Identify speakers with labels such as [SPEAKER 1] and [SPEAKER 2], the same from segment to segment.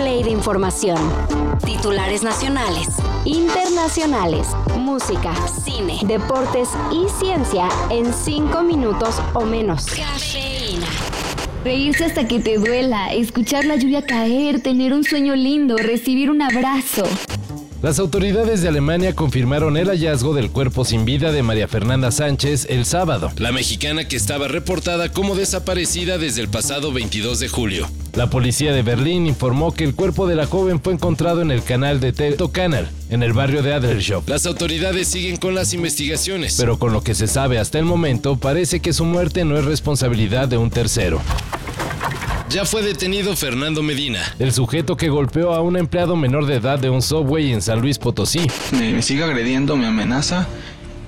[SPEAKER 1] play de información. Titulares nacionales, internacionales, música, cine, deportes y ciencia en 5 minutos o menos. Cafeína.
[SPEAKER 2] Reírse hasta que te duela, escuchar la lluvia caer, tener un sueño lindo, recibir un abrazo.
[SPEAKER 3] Las autoridades de Alemania confirmaron el hallazgo del cuerpo sin vida de María Fernanda Sánchez el sábado, la mexicana que estaba reportada como desaparecida desde el pasado 22 de julio. La policía de Berlín informó que el cuerpo de la joven fue encontrado en el canal de Teto Canal, en el barrio de Adlershop. Las autoridades siguen con las investigaciones, pero con lo que se sabe hasta el momento, parece que su muerte no es responsabilidad de un tercero. Ya fue detenido Fernando Medina, el sujeto que golpeó a un empleado menor de edad de un subway en San Luis Potosí.
[SPEAKER 4] Me, sigue agrediendo, me amenaza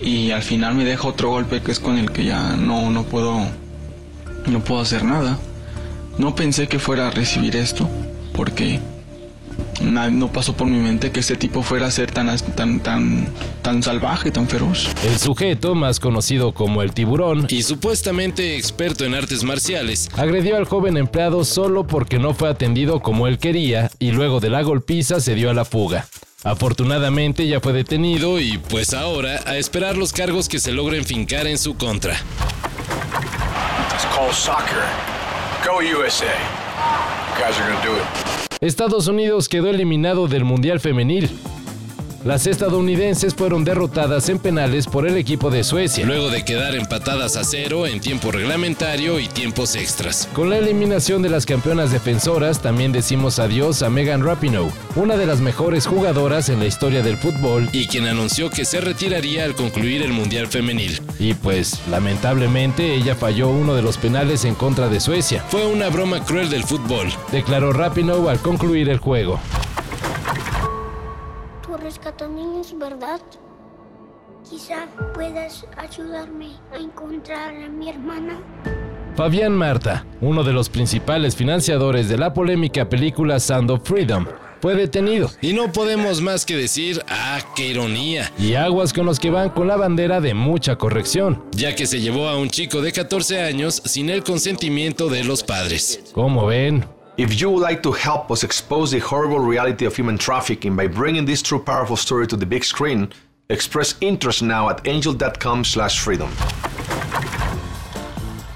[SPEAKER 4] y al final me deja otro golpe que es con el que ya no, no puedo no puedo hacer nada. No pensé que fuera a recibir esto porque no pasó por mi mente que este tipo fuera a ser tan, tan, tan, tan salvaje, tan feroz.
[SPEAKER 3] El sujeto, más conocido como el tiburón y supuestamente experto en artes marciales, agredió al joven empleado solo porque no fue atendido como él quería y luego de la golpiza se dio a la fuga. Afortunadamente ya fue detenido y pues ahora a esperar los cargos que se logren fincar en su contra. Go USA. guys are gonna do it. Estados Unidos quedó eliminado del Mundial Femenil. Las estadounidenses fueron derrotadas en penales por el equipo de Suecia, luego de quedar empatadas a cero en tiempo reglamentario y tiempos extras. Con la eliminación de las campeonas defensoras, también decimos adiós a Megan Rapinoe, una de las mejores jugadoras en la historia del fútbol y quien anunció que se retiraría al concluir el Mundial Femenil. Y pues, lamentablemente, ella falló uno de los penales en contra de Suecia. Fue una broma cruel del fútbol, declaró Rapinoe al concluir el juego
[SPEAKER 5] rescató niños, ¿verdad? Quizá puedas ayudarme a encontrar a mi hermana.
[SPEAKER 3] Fabián Marta, uno de los principales financiadores de la polémica película Sound of Freedom, fue detenido. Y no podemos más que decir, ah, qué ironía. Y aguas con los que van con la bandera de mucha corrección, ya que se llevó a un chico de 14 años sin el consentimiento de los padres. ¿Cómo ven?
[SPEAKER 6] If you would like to help us expose the horrible reality of human trafficking by bringing this true powerful story to the big screen, express interest now at angel.com/freedom.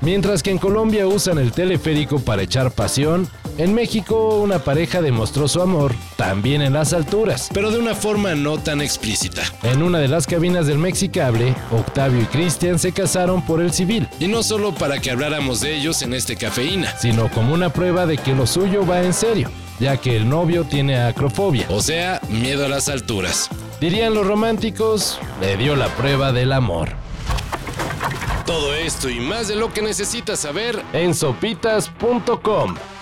[SPEAKER 3] Mientras que en Colombia usan el teleférico para echar pasión, en México una pareja demostró su amor también en las alturas, pero de una forma no tan explícita. En una de las cabinas del Mexicable, Octavio y Cristian se casaron por el civil, y no solo para que habláramos de ellos en este cafeína, sino como una prueba de que lo suyo va en serio ya que el novio tiene acrofobia, o sea, miedo a las alturas. Dirían los románticos, le dio la prueba del amor. Todo esto y más de lo que necesitas saber en sopitas.com.